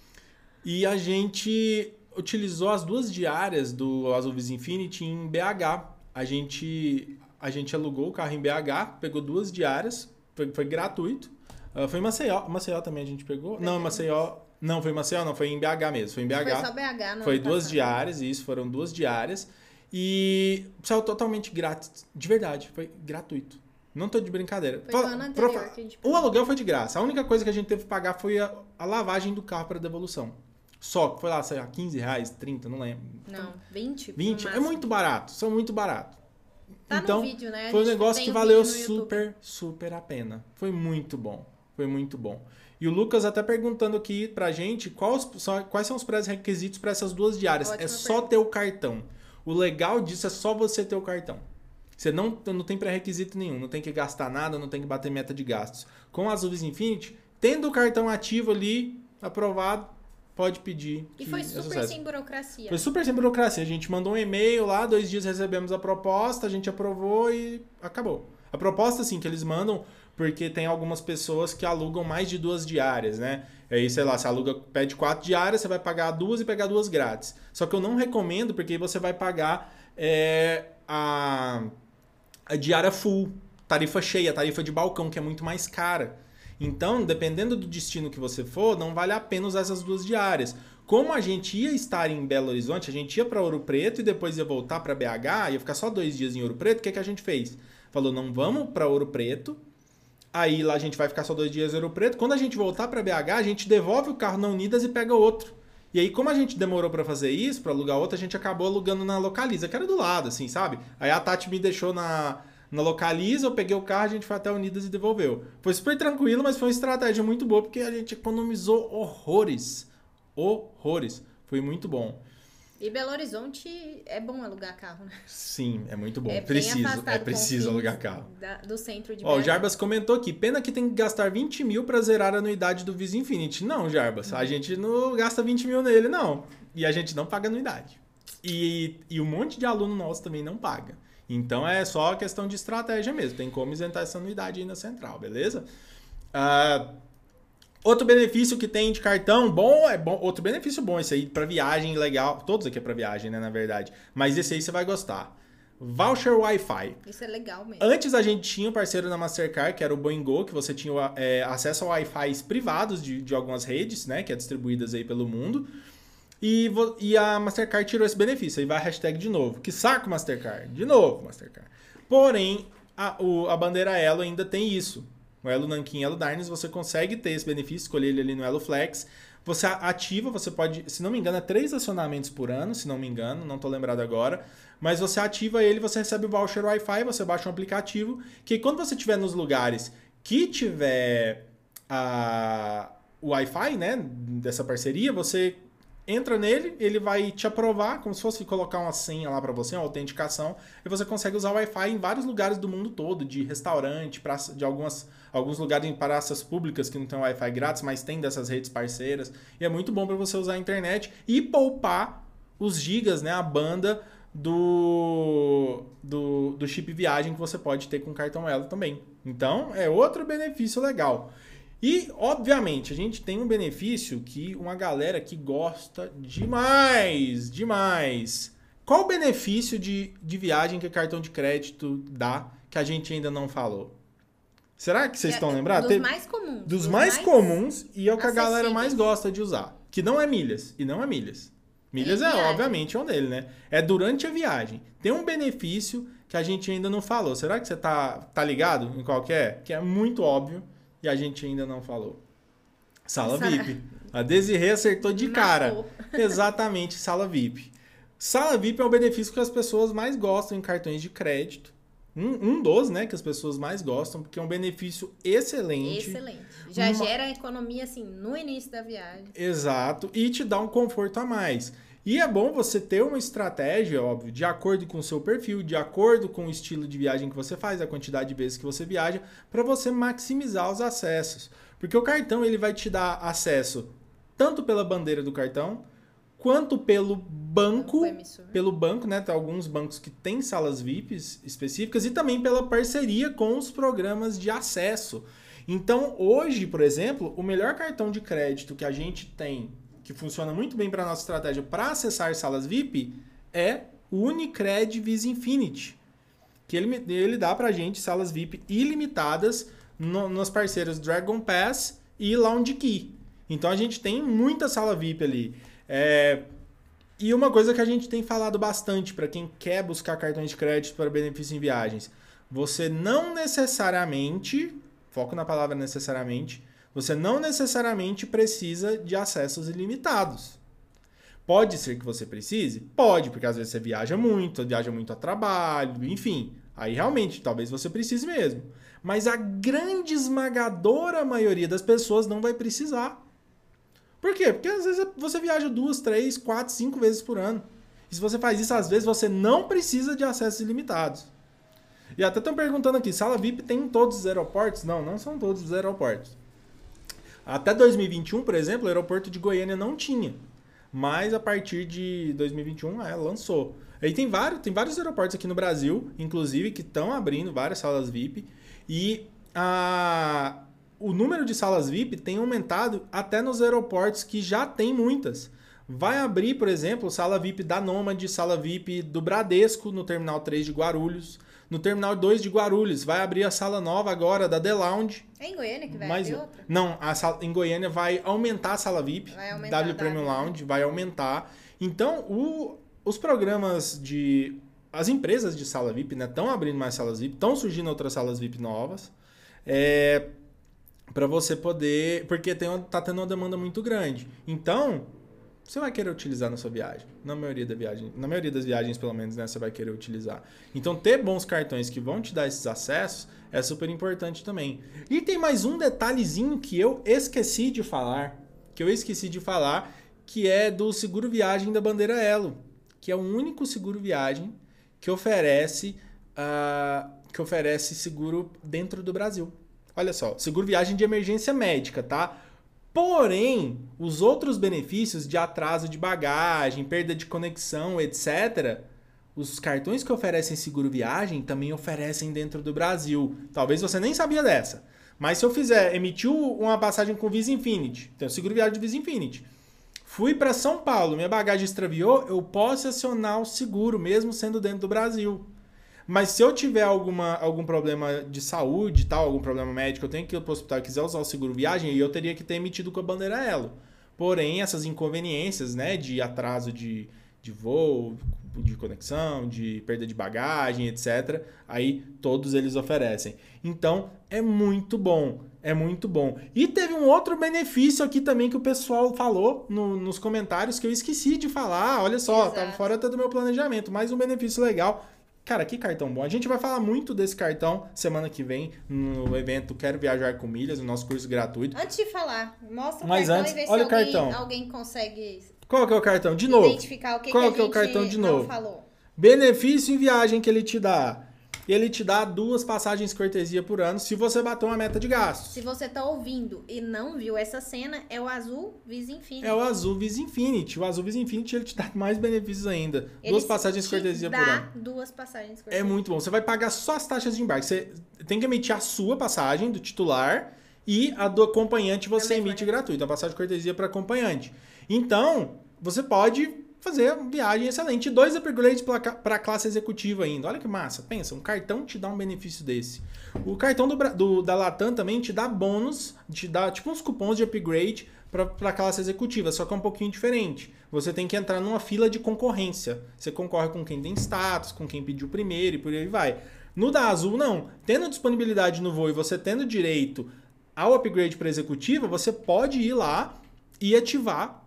e a gente utilizou as duas diárias do Azul Visa Infinity em BH. A gente, a gente alugou o carro em BH, pegou duas diárias, foi, foi gratuito. Ah, foi em Maceió. Maceió também a gente pegou? Não, em Maceió. Não, foi em Maceió, não, foi em BH mesmo. Foi em BH. Foi só BH, não. Foi duas diárias, isso, foram duas diárias. E saiu totalmente grátis. De verdade, foi gratuito. Não tô de brincadeira. Foi Fala- no ano anterior profa- que a gente O aluguel foi de graça. A única coisa que a gente teve que pagar foi a, a lavagem do carro para devolução. Só que foi lá, sei lá, 15 reais, 30, não lembro. Não, 20. no 20. É muito barato, são muito barato. Tá então, no vídeo, né? Foi um negócio que o valeu super, super a pena. Foi muito bom. Foi muito bom. E o Lucas até perguntando aqui pra gente quais são, quais são os pré-requisitos para essas duas diárias. Ótima é só ter o cartão. O legal disso é só você ter o cartão. Você não, não tem pré-requisito nenhum, não tem que gastar nada, não tem que bater meta de gastos. Com a Azul Visa Infinity, tendo o cartão ativo ali, aprovado, pode pedir. E que foi super sem burocracia. Foi super sem burocracia. A gente mandou um e-mail lá, dois dias recebemos a proposta, a gente aprovou e acabou. A proposta, assim, que eles mandam, porque tem algumas pessoas que alugam mais de duas diárias, né? Aí, sei lá, você aluga, pede quatro diárias, você vai pagar duas e pegar duas grátis. Só que eu não recomendo, porque aí você vai pagar é, a, a diária full, tarifa cheia, tarifa de balcão, que é muito mais cara. Então, dependendo do destino que você for, não vale a pena usar essas duas diárias. Como a gente ia estar em Belo Horizonte, a gente ia para Ouro Preto e depois ia voltar para BH, ia ficar só dois dias em Ouro Preto, o que, que a gente fez? Falou, não vamos para Ouro Preto, aí lá a gente vai ficar só dois dias em Ouro Preto. Quando a gente voltar para BH, a gente devolve o carro na Unidas e pega outro. E aí, como a gente demorou para fazer isso, para alugar outro, a gente acabou alugando na Localiza, que era do lado, assim, sabe? Aí a Tati me deixou na, na Localiza, eu peguei o carro, a gente foi até Unidas e devolveu. Foi super tranquilo, mas foi uma estratégia muito boa, porque a gente economizou horrores. Horrores. Foi muito bom. E Belo Horizonte é bom alugar carro, né? Sim, é muito bom. É preciso, é preciso alugar carro. da- do centro de Ó, o BH. Jarbas comentou aqui, pena que tem que gastar 20 mil pra zerar a anuidade do Visa Infinity. Não, Jarbas, Uhum. a gente não gasta 20 mil nele, não. E a gente não paga anuidade. E, e um monte de aluno nosso também não paga. Então é só questão de estratégia mesmo. Tem como isentar essa anuidade aí na central, beleza? Ah, outro benefício que tem de cartão bom é bom. Outro benefício bom, esse aí pra viagem legal. Todos aqui é pra viagem, né, na verdade. Mas esse aí você vai gostar. Voucher Wi-Fi. Isso é legal mesmo. Antes a gente tinha um parceiro na Mastercard, que era o Boingo, que você tinha é, acesso a Wi-Fi privados de, de algumas redes, né? Que é distribuídas aí pelo mundo. E, e a Mastercard tirou esse benefício. Aí vai a hashtag de novo. Que saco, Mastercard. De novo, Mastercard. Porém, a, o- a bandeira Elo ainda tem isso. O Elo Nankin e Elo Darnes, você consegue ter esse benefício, escolher ele ali no Elo Flex. Você ativa, você pode, se não me engano, é três acionamentos por ano, se não me engano, não tô lembrado agora. Mas você ativa ele, você recebe o voucher Wi-Fi, você baixa um aplicativo, que quando você estiver nos lugares que tiver a, o Wi-Fi, né, dessa parceria, você entra nele, ele vai te aprovar, como se fosse colocar uma senha lá para você, uma autenticação, e você consegue usar o Wi-Fi em vários lugares do mundo todo, de restaurante, praça, de algumas, alguns lugares em praças públicas que não tem Wi-Fi grátis, mas tem dessas redes parceiras. E é muito bom para você usar a internet e poupar os gigas, né, a banda do, do, do chip viagem que você pode ter com cartão Elo também. Então, é outro benefício legal. E, obviamente, a gente tem um benefício que uma galera que gosta demais, demais. Qual o benefício de, de viagem que cartão de crédito dá que a gente ainda não falou? Será que vocês é, estão lembrados? Dos mais comuns. Dos, dos mais, mais, comuns e é o que a galera mais gosta de usar. Que não é milhas. E não é milhas. Milhas é, é obviamente, um dele, né? É durante a viagem. Tem um benefício que a gente ainda não falou. Será que você tá, tá ligado em qual que é? Que é muito óbvio e a gente ainda não falou. Sala Essa... VIP. A Desirê acertou de cara. Exatamente, sala VIP. Sala VIP é o benefício que as pessoas mais gostam em cartões de crédito. Um, um dos, né, que as pessoas mais gostam, porque é um benefício excelente. Excelente. Já uma... gera economia, assim, no início da viagem. Exato. E te dá um conforto a mais. E é bom você ter uma estratégia, óbvio, de acordo com o seu perfil, de acordo com o estilo de viagem que você faz, a quantidade de vezes que você viaja, para você maximizar os acessos. Porque o cartão ele vai te dar acesso tanto pela bandeira do cartão, quanto pelo banco, pelo banco, né? Tem alguns bancos que têm salas VIPs específicas e também pela parceria com os programas de acesso. Então, hoje, por exemplo, o melhor cartão de crédito que a gente tem que funciona muito bem para nossa estratégia para acessar salas VIP é o Unicred Visa Infinity, que ele, ele dá para a gente salas VIP ilimitadas no, nos parceiros Dragon Pass e Lounge Key. Então a gente tem muita sala VIP ali. É, e uma coisa que a gente tem falado bastante para quem quer buscar cartões de crédito para benefício em viagens, você não necessariamente, foco na palavra necessariamente, você não necessariamente precisa de acessos ilimitados. Pode ser que você precise? Pode, porque às vezes você viaja muito, viaja muito a trabalho, enfim. Aí realmente, talvez você precise mesmo. Mas a grande esmagadora maioria das pessoas não vai precisar. Por quê? Porque às vezes você viaja duas, três, quatro, cinco vezes por ano. E se você faz isso, às vezes você não precisa de acessos ilimitados. E até estão perguntando aqui, sala VIP tem em todos os aeroportos? Não, não são todos os aeroportos. Até 2021, por exemplo, o aeroporto de Goiânia não tinha. Mas a partir de 2021, é, lançou. Aí tem vários, tem vários aeroportos aqui no Brasil, inclusive, que estão abrindo várias salas VIP. E a, o número de salas VIP tem aumentado até nos aeroportos que já tem muitas. Vai abrir, por exemplo, sala VIP da Nomad, sala VIP do Bradesco no Terminal 3 de Guarulhos. No Terminal 2 de Guarulhos vai abrir a sala nova agora da The Lounge. É em Goiânia que vai abrir outra? Não, a sala, em Goiânia vai aumentar a sala VIP. Vai aumentar W Premium w. Lounge vai aumentar. Então, o, os programas de... As empresas de sala VIP estão né, abrindo mais salas VIP, estão surgindo outras salas VIP novas. É, para você poder... Porque tem, tá tendo uma demanda muito grande. Então, você vai querer utilizar na sua viagem. Na maioria da viagem, na maioria das viagens, pelo menos, né, você vai querer utilizar. Então, ter bons cartões que vão te dar esses acessos é super importante também. E tem mais um detalhezinho que eu esqueci de falar, que eu esqueci de falar, que é do seguro viagem da bandeira Elo, que é o único seguro viagem que oferece uh, que oferece seguro dentro do Brasil. Olha só, seguro viagem de emergência médica, tá? Porém, os outros benefícios de atraso de bagagem, perda de conexão, etc., os cartões que oferecem seguro viagem também oferecem dentro do Brasil. Talvez você nem sabia dessa. Mas se eu fizer, emitiu uma passagem com Visa Infinity, tem o seguro viagem de Visa Infinity. Fui para São Paulo, minha bagagem extraviou, eu posso acionar o seguro mesmo sendo dentro do Brasil. Mas se eu tiver alguma, algum problema de saúde, tal, algum problema médico, eu tenho que ir para o hospital e quiser usar o seguro viagem, e eu teria que ter emitido com a bandeira Elo. Porém, essas inconveniências, né, de atraso de, de voo, de conexão, de perda de bagagem, etc., aí todos eles oferecem. Então, é muito bom. É muito bom. E teve um outro benefício aqui também que o pessoal falou no, nos comentários que eu esqueci de falar. Olha só, Exato. tava fora até do meu planejamento. Mais um benefício legal Cara, que cartão bom. A gente vai falar muito desse cartão semana que vem no evento Quero Viajar com Milhas, no nosso curso gratuito. Antes de falar, mostra o Mas cartão antes, e vê se olha o alguém, cartão. alguém consegue Qual que é o cartão? De novo. identificar o que, Qual que que é o cartão de novo? falou. Benefício em viagem que ele te dá. Ele te dá duas passagens cortesia por ano se você bater uma meta de gastos. Se você tá ouvindo e não viu essa cena, é o azul Visa Infinity. É o Azul Visa Infinity. O Azul Visa Infinity ele te dá mais benefícios ainda. Ele duas passagens te cortesia por ano. duas passagens É cortesia. muito bom. Você vai pagar só as taxas de embarque. Você tem que emitir a sua passagem do titular e a do acompanhante você Também emite gratuito. A passagem de cortesia para acompanhante. Então, você pode fazer uma viagem excelente. Dois upgrades para a classe executiva ainda. Olha que massa. Pensa, um cartão te dá um benefício desse. O cartão do, do- da Latam também te dá bônus, te dá tipo uns cupons de upgrade para a classe executiva, só que é um pouquinho diferente. Você tem que entrar numa fila de concorrência. Você concorre com quem tem status, com quem pediu primeiro e por aí vai. No da Azul, não. Tendo disponibilidade no voo e você tendo direito ao upgrade para executiva, você pode ir lá e ativar,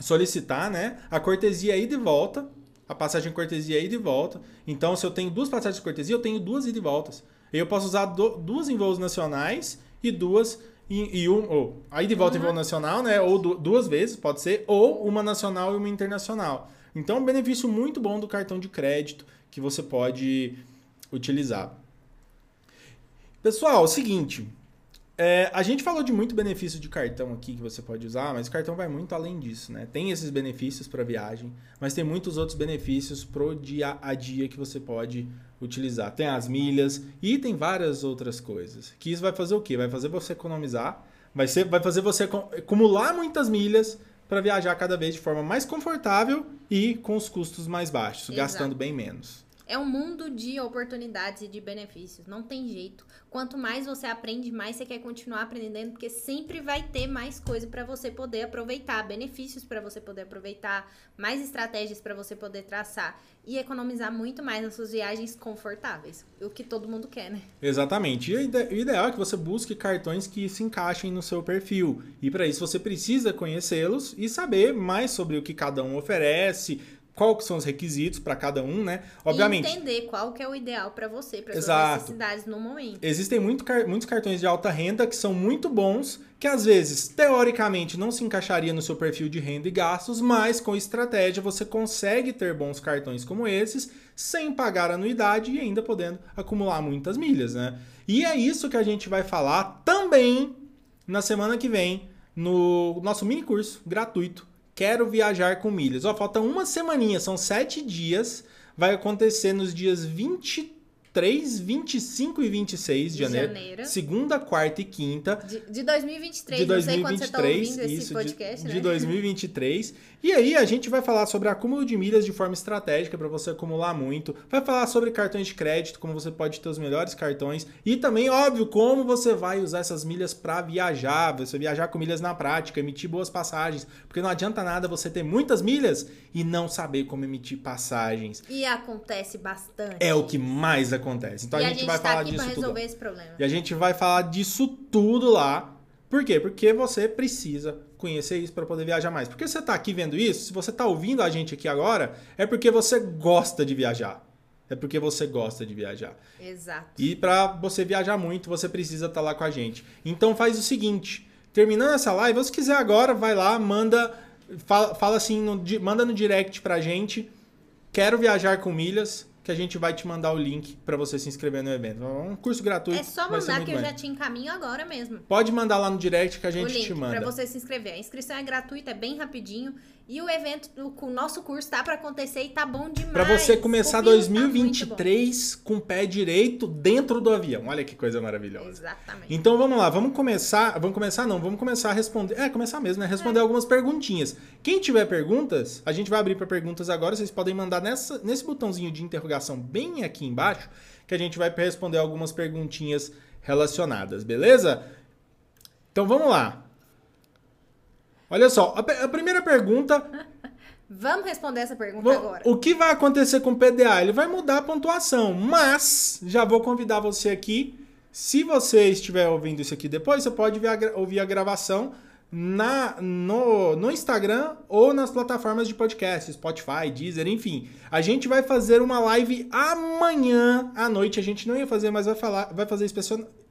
solicitar, né, a cortesia ida e volta, a passagem cortesia ida e volta. Então, se eu tenho duas passagens de cortesia, eu tenho duas ida e voltas. Eu posso usar do- duas em voos nacionais e duas em, e um, ou a ida e volta em voo nacional, né, ou du- duas vezes, pode ser, ou uma nacional e uma internacional. Então, é um benefício muito bom do cartão de crédito que você pode utilizar. Pessoal, é o seguinte, é, a gente falou de muito benefício de cartão aqui que você pode usar, mas o cartão vai muito além disso, né? Tem esses benefícios para viagem, mas tem muitos outros benefícios pro dia a dia que você pode utilizar. Tem as milhas e tem várias outras coisas. Que isso vai fazer o quê? Vai fazer você economizar, vai, ser, vai fazer você acu- acumular muitas milhas para viajar cada vez de forma mais confortável e com os custos mais baixos, Exato. gastando bem menos. É um mundo de oportunidades e de benefícios. Não tem jeito. Quanto mais você aprende, mais você quer continuar aprendendo, porque sempre vai ter mais coisa para você poder aproveitar, benefícios para você poder aproveitar, mais estratégias para você poder traçar e economizar muito mais nas suas viagens confortáveis. O que todo mundo quer, né? Exatamente. E o ide- o ideal é que você busque cartões que se encaixem no seu perfil. E para isso você precisa conhecê-los e saber mais sobre o que cada um oferece, quais que são os requisitos para cada um, né? Obviamente, E entender qual que é o ideal para você, para suas necessidades no momento. existem muito muitos cartões de alta renda que são muito bons, que às vezes, teoricamente, não se encaixaria no seu perfil de renda e gastos, mas com estratégia você consegue ter bons cartões como esses, sem pagar anuidade e ainda podendo acumular muitas milhas, né? E é isso que a gente vai falar também na semana que vem, no nosso mini curso gratuito. Quero viajar com milhas. Ó, falta uma semaninha, são sete dias. Vai acontecer nos dias 23, 25 e 26 de De janeiro. janeiro. Segunda, quarta e quinta De, de 2023, de não sei quando você tá 2023, ouvindo esse de- podcast, de, né? 2023. E aí a gente vai falar sobre acúmulo de milhas de forma estratégica para você acumular muito. Vai falar sobre cartões de crédito, como você pode ter os melhores cartões e também, óbvio, como você vai usar essas milhas para viajar, você viajar com milhas na prática, emitir boas passagens, porque não adianta nada você ter muitas milhas e não saber como emitir passagens. E acontece bastante. É o que mais acontece. Então e a gente, vai tá falar aqui disso pra tudo. resolver esse problema. E a gente vai falar disso tudo lá. Por quê? Porque você precisa conhecer isso para poder viajar mais. Porque você está aqui vendo isso, se você está ouvindo a gente aqui agora, é porque você gosta de viajar. É porque você gosta de viajar. Exato. E para você viajar muito, você precisa estar lá com a gente. Então faz o seguinte, terminando essa live, se quiser agora, vai lá, manda fala, fala assim, no manda no direct pra gente. Quero viajar com milhas, que a gente vai te mandar o link para você se inscrever no evento. É um curso gratuito. É só mandar que eu bem. já te encaminho agora mesmo. Pode mandar lá no direct que a o gente link te manda. pra você se inscrever. A inscrição é gratuita, é bem rapidinho. E o evento, o, nosso curso tá pra acontecer e tá bom demais. Pra você começar O vinho tá muito 2023 com o pé direito dentro do avião. Olha que coisa maravilhosa. Exatamente. Então vamos lá, vamos começar. Vamos começar não, vamos começar a responder. É, começar mesmo, né? Responder algumas perguntinhas. Quem tiver perguntas, a gente vai abrir para perguntas agora. Vocês podem mandar nessa, nesse botãozinho de interrogação bem aqui embaixo, que a gente vai responder algumas perguntinhas relacionadas, beleza? Então vamos lá. Olha só, a, a primeira pergunta Vamos responder essa pergunta agora. O que vai acontecer com o PDA? Ele vai mudar a pontuação, mas já vou convidar você aqui. Se você estiver ouvindo isso aqui depois, você pode a ouvir a gravação na, no, no Instagram ou nas plataformas de podcast, Spotify, Deezer, enfim. A gente vai fazer uma live amanhã à noite. A gente não ia fazer, mas vai, falar, vai fazer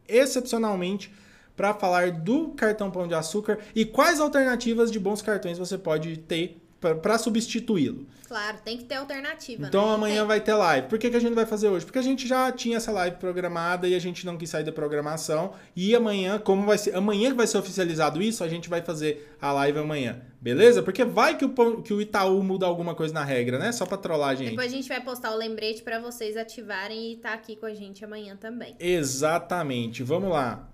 excepcionalmente para falar do cartão Pão de Açúcar e quais alternativas de bons cartões você pode ter para substituí-lo. Claro, tem que ter alternativa. Então né? amanhã tem. vai ter live. Por que, que a gente vai fazer hoje? Porque a gente já tinha essa live programada e a gente não quis sair da programação. E amanhã, como vai ser. Amanhã que vai ser oficializado isso, a gente vai fazer a live amanhã. Beleza? Porque vai que o, que o Itaú muda alguma coisa na regra, né? Só pra trollar a gente. Depois a gente vai postar o lembrete para vocês ativarem e estar tá aqui com a gente amanhã também. Exatamente. Vamos lá.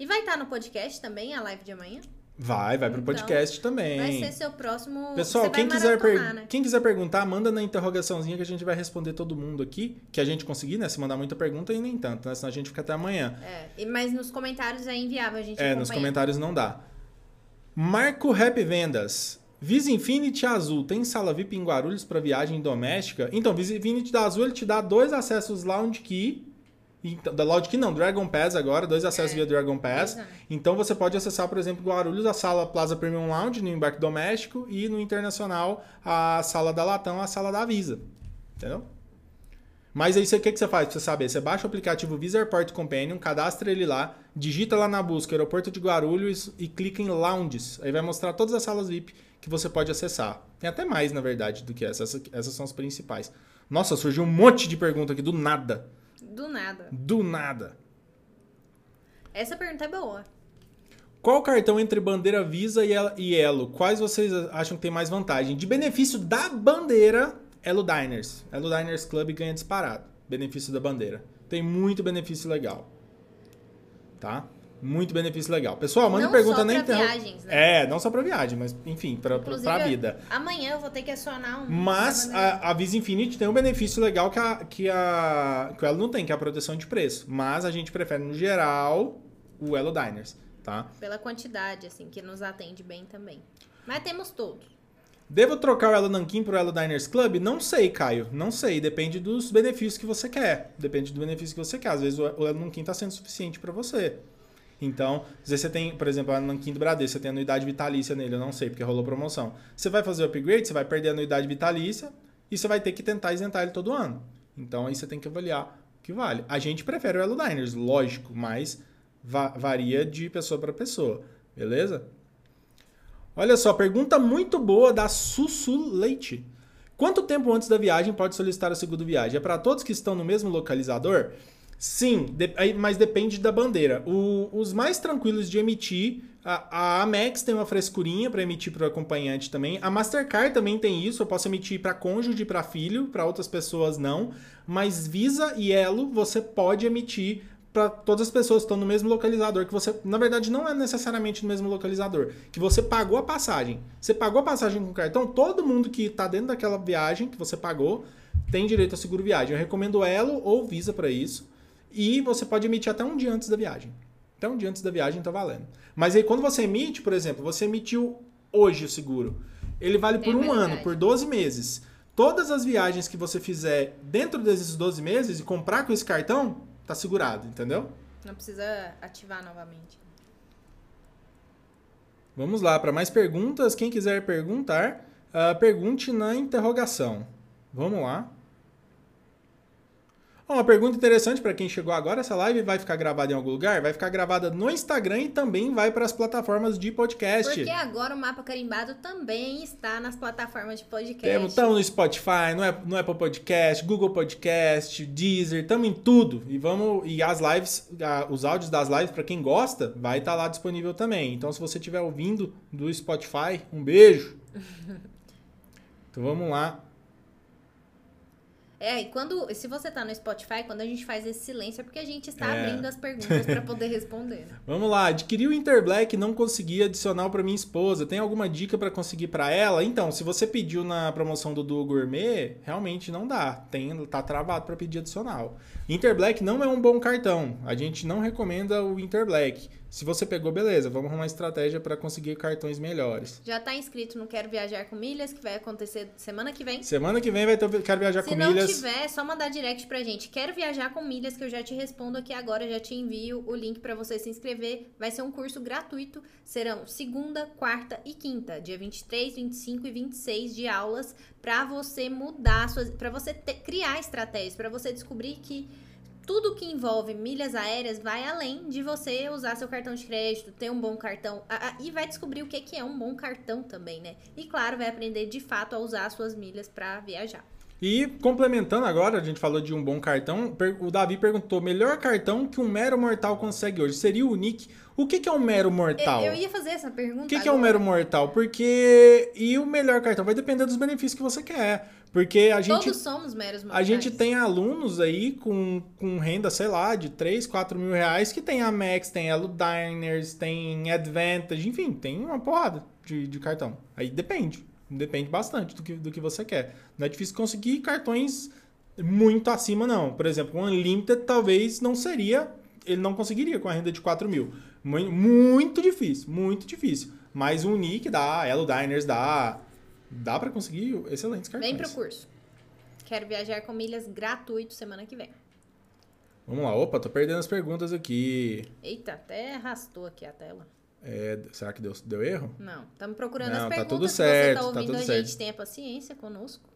E vai estar no podcast também a live de amanhã? Vai, vai pro então, podcast também. Vai ser seu próximo. Pessoal, quem quiser, per... né? quem quiser perguntar, manda na interrogaçãozinha que a gente vai responder todo mundo aqui. Que a gente conseguir, né? Se mandar muita pergunta e nem tanto, né? Senão a gente fica até amanhã. É, mas nos comentários é inviável a gente É, nos comentários não dá. Marco Rap Vendas. Visa Infinity Azul tem sala VIP em Guarulhos para viagem doméstica? Então, Visa Infinity da Azul ele te dá dois acessos Lounge Key então, da Logic não, Dragon Pass agora, dois acessos é, via Dragon Pass. Exatamente. Então você pode acessar, por exemplo, Guarulhos, a sala Plaza Premium Lounge no embarque doméstico e no internacional a sala da Latam, a sala da Visa. Entendeu? Mas aí o que, que você faz pra você saber? Você baixa o aplicativo Visa Airport Companion, cadastra ele lá, digita lá na busca Aeroporto de Guarulhos e clica em Lounges. Aí vai mostrar todas as salas VIP que você pode acessar. Tem até mais, na verdade, do que essas. Essas são as principais. Nossa, surgiu um monte de pergunta aqui do nada. Do nada. Do nada. Essa pergunta é boa. Qual cartão entre bandeira Visa e Elo? Quais vocês acham que tem mais vantagem? De benefício da bandeira, Elo Diners. Elo Diners Club ganha disparado. Benefício da bandeira. Tem muito benefício legal. Tá? Muito benefício legal. Pessoal, manda não pergunta só internet. viagens, né? É, não só pra viagem, mas enfim, Inclusive, pra vida. Amanhã eu vou ter que acionar um. Mas a, a Visa Infinite tem um benefício legal que a, que a que o Elo não tem, que é a proteção de preço. Mas a gente prefere, no geral, o Elo Diners, tá? Pela quantidade, assim, que nos atende bem também. Mas temos todos. Devo trocar o Elo Nankin pro Elo Diners Club? Não sei, Caio. Não sei. Depende dos benefícios que você quer. Depende do benefício que você quer. Às vezes o Elo Nankin tá sendo suficiente para você. Então, vezes você tem, por exemplo, a Nankin do Bradesco, você tem anuidade vitalícia nele, eu não sei, porque rolou promoção. Você vai fazer o upgrade, você vai perder a anuidade vitalícia e você vai ter que tentar isentar ele todo ano. Então, aí você tem que avaliar o que vale. A gente prefere o Elo Diners, lógico, mas va varia de pessoa para pessoa, beleza? Olha só, pergunta muito boa da Sussu Leite. Quanto tempo antes da viagem pode solicitar a segunda viagem? É para todos que estão no mesmo localizador? Sim, de, mas depende da bandeira. O, os mais tranquilos de emitir, a, a Amex tem uma frescurinha para emitir para o acompanhante também. A Mastercard também tem isso, eu posso emitir para cônjuge, para filho, para outras pessoas não. Mas Visa e Elo você pode emitir para todas as pessoas que estão no mesmo localizador, que você, na verdade, não é necessariamente no mesmo localizador, que você pagou a passagem. Você pagou a passagem com cartão, todo mundo que está dentro daquela viagem que você pagou tem direito a seguro viagem. Eu recomendo Elo ou Visa para isso. E você pode emitir até um dia antes da viagem. Até um dia antes da viagem tá valendo. Mas aí quando você emite, por exemplo, você emitiu hoje o seguro. Ele vale por um ano, por 12 meses. Todas as viagens que você fizer dentro desses 12 meses e comprar com esse cartão, tá segurado, entendeu? Não precisa ativar novamente. Vamos lá, para mais perguntas, quem quiser perguntar, uh, pergunte na interrogação. Vamos lá uma pergunta interessante para quem chegou agora: essa live vai ficar gravada em algum lugar? Vai ficar gravada no Instagram e também vai para as plataformas de podcast. Porque agora o Mapa Carimbado também está nas plataformas de podcast. Estamos no Spotify, no Apple, no Apple Podcast, Google Podcast, Deezer, estamos em tudo. E vamos e as lives, os áudios das lives para quem gosta, vai estar tá lá disponível também. Então se você estiver ouvindo do Spotify, um beijo. então vamos lá. É, e quando. Se você tá no Spotify, quando a gente faz esse silêncio, é porque a gente está é. abrindo as perguntas para poder responder. Vamos lá, adquiri o Interblack e não consegui adicional para minha esposa. Tem alguma dica para conseguir para ela? Então, se você pediu na promoção do Duo Gourmet, realmente não dá. Tem, tá travado para pedir adicional. Interblack não é um bom cartão. A gente não recomenda o Interblack. Se você pegou, beleza, vamos arrumar uma estratégia para conseguir cartões melhores. Já tá inscrito no Quero Viajar com Milhas, que vai acontecer semana que vem. Semana que vem vai ter o Quero Viajar Se com não Milhas. tiver, é só mandar direct pra gente. Quero viajar com milhas, que eu já te respondo aqui agora, já te envio o link pra você se inscrever. Vai ser um curso gratuito. Serão segunda, quarta e quinta, dia 23, 25 e 26 de aulas pra você mudar suas, para você ter- criar estratégias, pra você descobrir que tudo que envolve milhas aéreas vai além de você usar seu cartão de crédito, ter um bom cartão a- a- e vai descobrir o que que é um bom cartão também, né? E claro, vai aprender de fato a usar as suas milhas pra viajar. E complementando agora, a gente falou de um bom cartão. O Davi perguntou: melhor cartão que um mero mortal consegue hoje? Seria o Nick. O que, que é um mero mortal? Eu, eu ia fazer essa pergunta. O que, que é um mero mortal? Porque. E o melhor cartão? Vai depender dos benefícios que você quer. Porque a gente. Todos somos meros A mortais. gente tem alunos aí com, com renda, sei lá, de 3, 4 mil reais que tem Amex, tem Elo Diners, tem Advantage, enfim, tem uma porrada de, de cartão. Aí depende. Depende bastante do que, do que você quer. Não é difícil conseguir cartões muito acima, não. Por exemplo, o Unlimited talvez não seria. Ele não conseguiria com a renda de 4 mil. Mu- Muito difícil, muito difícil. Mas o Nick dá, Elo Diners dá. Dá pra conseguir excelentes cartões. Vem pro curso. Quero viajar com milhas gratuito semana que vem. Vamos lá, opa, tô perdendo as perguntas aqui. Eita, até arrastou aqui a tela. É, será que deu, deu erro? Não, estamos procurando Não, as tá perguntas. tudo Se certo, você tá tá ouvindo tudo a certo. gente, tenha paciência conosco.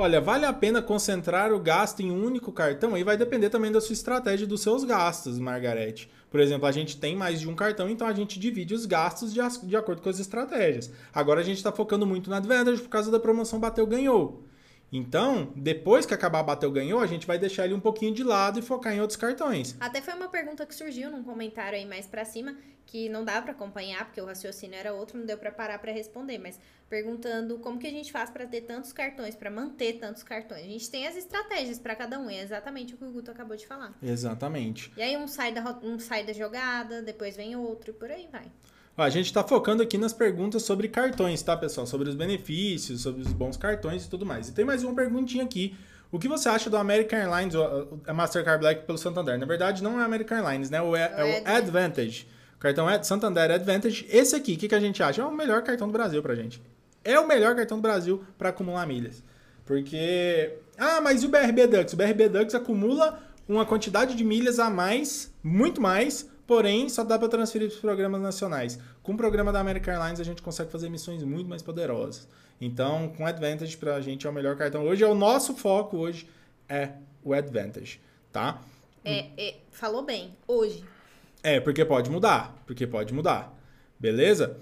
Olha, vale a pena concentrar o gasto em um único cartão? Aí vai depender também da sua estratégia e dos seus gastos, Margarete. Por exemplo, a gente tem mais de um cartão, então a gente divide os gastos de, de acordo com as estratégias. Agora a gente está focando muito na Advantage por causa da promoção Bateu Ganhou. Então, depois que acabar Bateu Ganhou, a gente vai deixar ele um pouquinho de lado e focar em outros cartões. Até foi uma pergunta que surgiu num comentário aí mais pra cima, que não dá pra acompanhar, porque o raciocínio era outro, não deu pra parar pra responder, mas perguntando como que a gente faz pra ter tantos cartões, pra manter tantos cartões. A gente tem as estratégias pra cada um, é exatamente o que o Guto acabou de falar. Exatamente. E aí um sai da, um sai da jogada, depois vem outro, e por aí vai. A gente está focando aqui nas perguntas sobre cartões, tá, pessoal? Sobre os benefícios, sobre os bons cartões e tudo mais. E tem mais uma perguntinha aqui. O que você acha do American Airlines, a Mastercard Black pelo Santander? Na verdade, não é American Airlines, né? O é, é o Advantage. O cartão Ad- Santander Advantage. Esse aqui, o que, que a gente acha? É o melhor cartão do Brasil pra gente. É o melhor cartão do Brasil para acumular milhas. Porque. Ah, mas e o BRB Dux? O BRB Dux acumula uma quantidade de milhas a mais, muito mais, porém só dá para transferir para os programas nacionais. Com o programa da American Airlines a gente consegue fazer missões muito mais poderosas. Então, com Advantage para a gente é o melhor cartão. Hoje é o nosso foco hoje é o Advantage, tá? É, é, falou bem, hoje. É, porque pode mudar. Porque pode mudar. Beleza?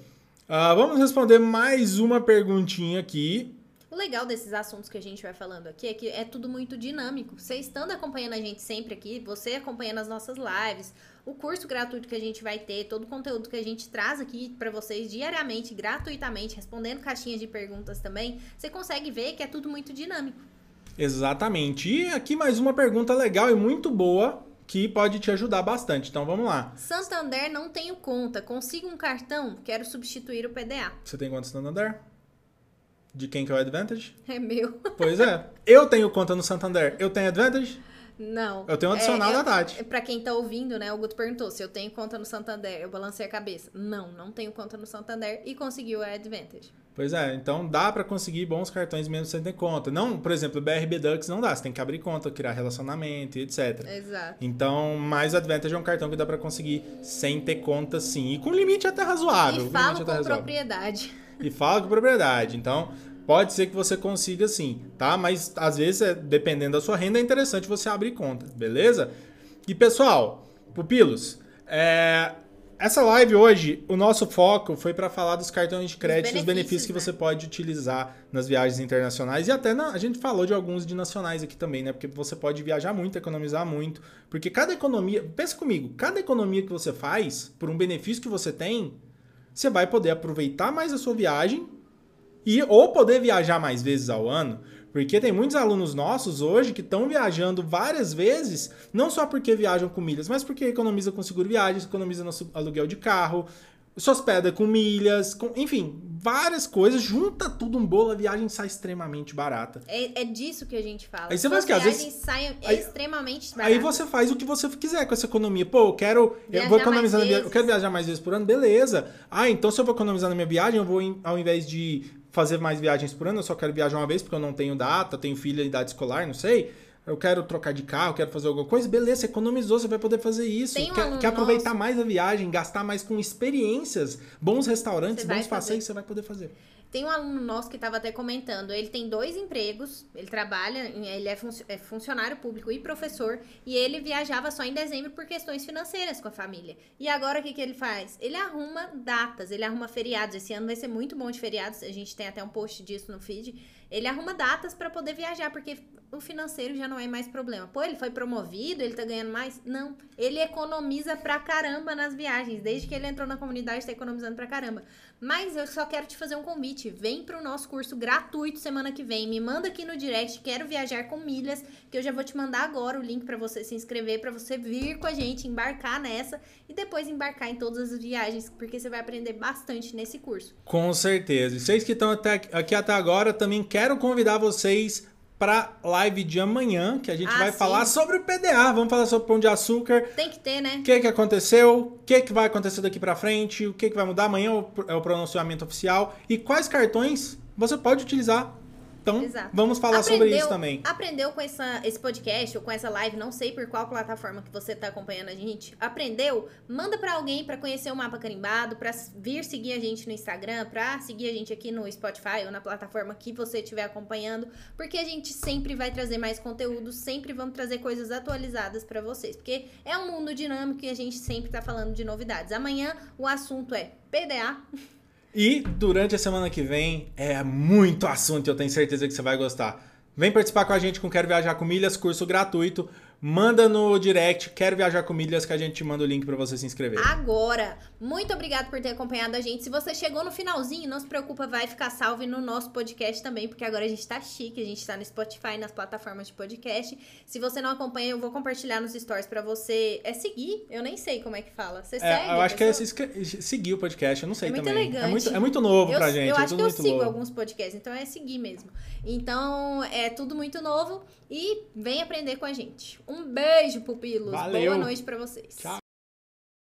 Ah, vamos responder mais uma perguntinha aqui. O legal desses assuntos que a gente vai falando aqui é que é tudo muito dinâmico. Você estando acompanhando a gente sempre aqui, você acompanhando as nossas lives, o curso gratuito que a gente vai ter, todo o conteúdo que a gente traz aqui pra vocês diariamente, gratuitamente, respondendo caixinhas de perguntas também, você consegue ver que é tudo muito dinâmico. Exatamente. E aqui mais uma pergunta legal e muito boa que pode te ajudar bastante. Então vamos lá. Santander não tenho conta, consigo um cartão, quero substituir o PDA. Você tem conta Santander? De quem que é o Advantage? É meu. Pois é. Eu tenho conta no Santander. Eu tenho Advantage? Não. Eu tenho um adicional é, da Tati. Pra quem tá ouvindo, né? O Guto perguntou se eu tenho conta no Santander. Eu balancei a cabeça. Não, não tenho conta no Santander e conseguiu a Advantage. Pois é, então dá pra conseguir bons cartões mesmo sem ter conta. Não, por exemplo, o BRB Dux não dá, você tem que abrir conta, criar relacionamento e etc. Exato. Então, mais Advantage é um cartão que dá pra conseguir sem ter conta sim. E com limite até razoável. E falo com propriedade. e fala com propriedade. Então, pode ser que você consiga sim, tá? Mas às vezes, é, dependendo da sua renda, é interessante você abrir conta, beleza? E pessoal, pupilos, é, essa live hoje, o nosso foco foi para falar dos cartões de crédito, os benefícios benefícios, que né? você pode utilizar nas viagens internacionais e até na- a gente falou de alguns de nacionais aqui também, né? Porque você pode viajar muito, economizar muito, porque cada economia, pensa comigo, cada economia que você faz por um benefício que você tem, você vai poder aproveitar mais a sua viagem e ou poder viajar mais vezes ao ano, porque tem muitos alunos nossos hoje que estão viajando várias vezes, não só porque viajam com milhas, mas porque economiza com seguro viagens, economiza no aluguel de carro, se hospeda com milhas, com, enfim, várias coisas, junta tudo um bolo, a viagem sai extremamente barata. É, é disso que a gente fala. Aí você faz o quê? Às vezes- saem aí- extremamente baratas. Aí você faz o que você quiser com essa economia. Pô, eu quero. eu Viajar vou mais economizar na via- Eu quero viajar mais vezes por ano, beleza. Ah, então se eu vou economizar na minha viagem, eu vou, ao invés de fazer mais viagens por ano, eu só quero viajar uma vez porque eu não tenho data, tenho filha em idade escolar, não sei. Eu quero trocar de carro, quero fazer alguma coisa, beleza, você economizou, você vai poder fazer isso. Tem um quer, quer aproveitar nosso- mais a viagem, gastar mais com experiências, bons restaurantes, Você bons fazer. passeios, você vai poder fazer. Tem um aluno nosso que estava até comentando, ele tem dois empregos, ele trabalha, ele é, é funcionário público e professor, e ele viajava só em dezembro por questões financeiras com a família. E agora o que, que ele faz? Ele arruma datas, ele arruma feriados. Esse ano vai ser muito bom de feriados, a gente tem até um post disso no feed. Ele arruma datas para poder viajar, porque o financeiro já não é mais problema. Pô, ele foi promovido, ele tá ganhando mais? Não. Ele economiza pra caramba nas viagens. Desde que ele entrou na comunidade, tá economizando pra caramba. Mas eu só quero te fazer um convite. Vem pro nosso curso gratuito semana que vem. Me manda aqui no direct, quero viajar com milhas, que eu já vou te mandar agora o link pra você se inscrever, pra você vir com a gente, embarcar nessa e depois embarcar em todas as viagens, porque você vai aprender bastante nesse curso. Com certeza. E vocês que estão aqui até agora, também quero convidar vocês para live de amanhã, que a gente Ah, vai sim. falar sobre o PDA, vamos falar sobre o pão de açúcar, Tem que ter, né? o que, que aconteceu, o que, que vai acontecer daqui para frente, o que, que vai mudar amanhã é o- é o pronunciamento oficial e quais cartões você pode utilizar. Então, Exato. vamos falar sobre Aprendeu- isso também. Aprendeu com essa, esse podcast ou com essa live, não sei por qual plataforma que você tá acompanhando a gente. Aprendeu? Manda pra alguém pra conhecer o mapa carimbado, pra vir seguir a gente no Instagram, pra seguir a gente aqui no Spotify ou na plataforma que você estiver acompanhando, porque a gente sempre vai trazer mais conteúdo, sempre vamos trazer coisas atualizadas pra vocês, porque é um mundo dinâmico e a gente sempre tá falando de novidades. Amanhã o assunto é PDA, E durante a semana que vem é muito assunto eu tenho certeza que você vai gostar. Vem participar com a gente com Quero Viajar com Milhas, curso gratuito. Manda no direct, Quero Viajar com Milhas, que a gente te manda o link para você se inscrever. agora. Muito obrigado por ter acompanhado a gente. Se você chegou no finalzinho, não se preocupa, vai ficar salvo no nosso podcast também, porque agora a gente tá chique, a gente tá no Spotify, nas plataformas de podcast. Se você não acompanha, eu vou compartilhar nos stories pra você. É seguir? Eu nem sei como é que fala. Você É, segue? eu acho que é pessoa? se inscre- seguir o podcast, eu não sei É muito também. É elegante. muito, é muito novo Eu, pra gente. eu é acho tudo que eu muito sigo novo. alguns podcasts, então é seguir mesmo. Então, é tudo muito novo e vem aprender com a gente. Um beijo, pupilos. Valeu. Boa noite pra vocês. Tchau.